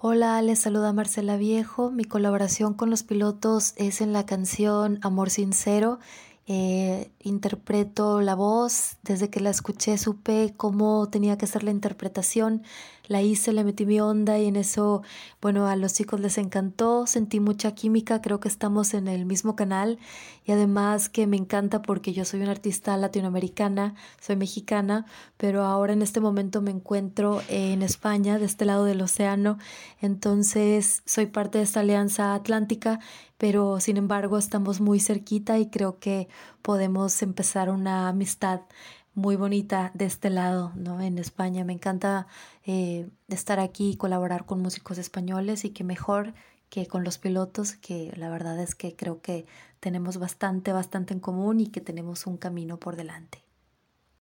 Hola, les saluda Marcela Viejo. Mi colaboración con los pilotos es en la canción Amor Sincero. Eh, interpreto la voz, desde que la escuché supe cómo tenía que ser la interpretación, la hice, le metí mi onda y en eso, bueno, a los chicos les encantó, sentí mucha química, creo que estamos en el mismo canal y además que me encanta porque yo soy una artista latinoamericana, soy mexicana, pero ahora en este momento me encuentro en España, de este lado del océano, entonces soy parte de esta alianza atlántica, pero sin embargo estamos muy cerquita y creo que podemos empezar una amistad muy bonita de este lado, ¿no? En España. Me encanta eh, estar aquí y colaborar con músicos españoles y que mejor que con los pilotos, que la verdad es que creo que tenemos bastante, bastante en común y que tenemos un camino por delante.